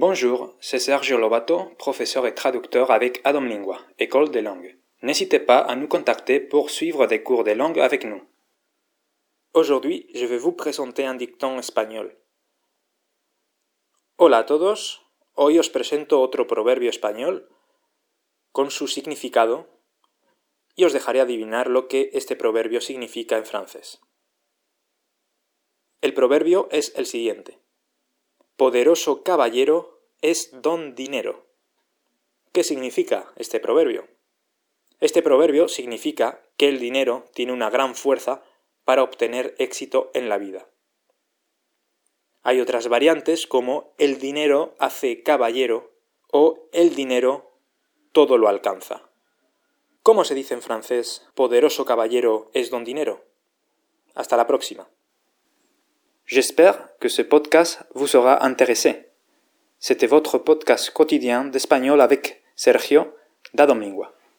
Bonjour, c'est Sergio Lobato, professeur et traducteur avec Adam Lingua, École des langues. N'hésitez pas à nous contacter pour suivre des cours de langue avec nous. Aujourd'hui, je vais vous présenter un dicton espagnol. Hola a todos, hoy os presento otro proverbio español con su significado y os dejaré adivinar lo que este proverbio significa en francés. El proverbio es el siguiente. Poderoso caballero es don dinero. ¿Qué significa este proverbio? Este proverbio significa que el dinero tiene una gran fuerza para obtener éxito en la vida. Hay otras variantes como el dinero hace caballero o el dinero todo lo alcanza. ¿Cómo se dice en francés poderoso caballero es don dinero? Hasta la próxima. J'espère que ce podcast vous sera intéressé. C'était votre podcast quotidien d'espagnol avec Sergio da Domingua.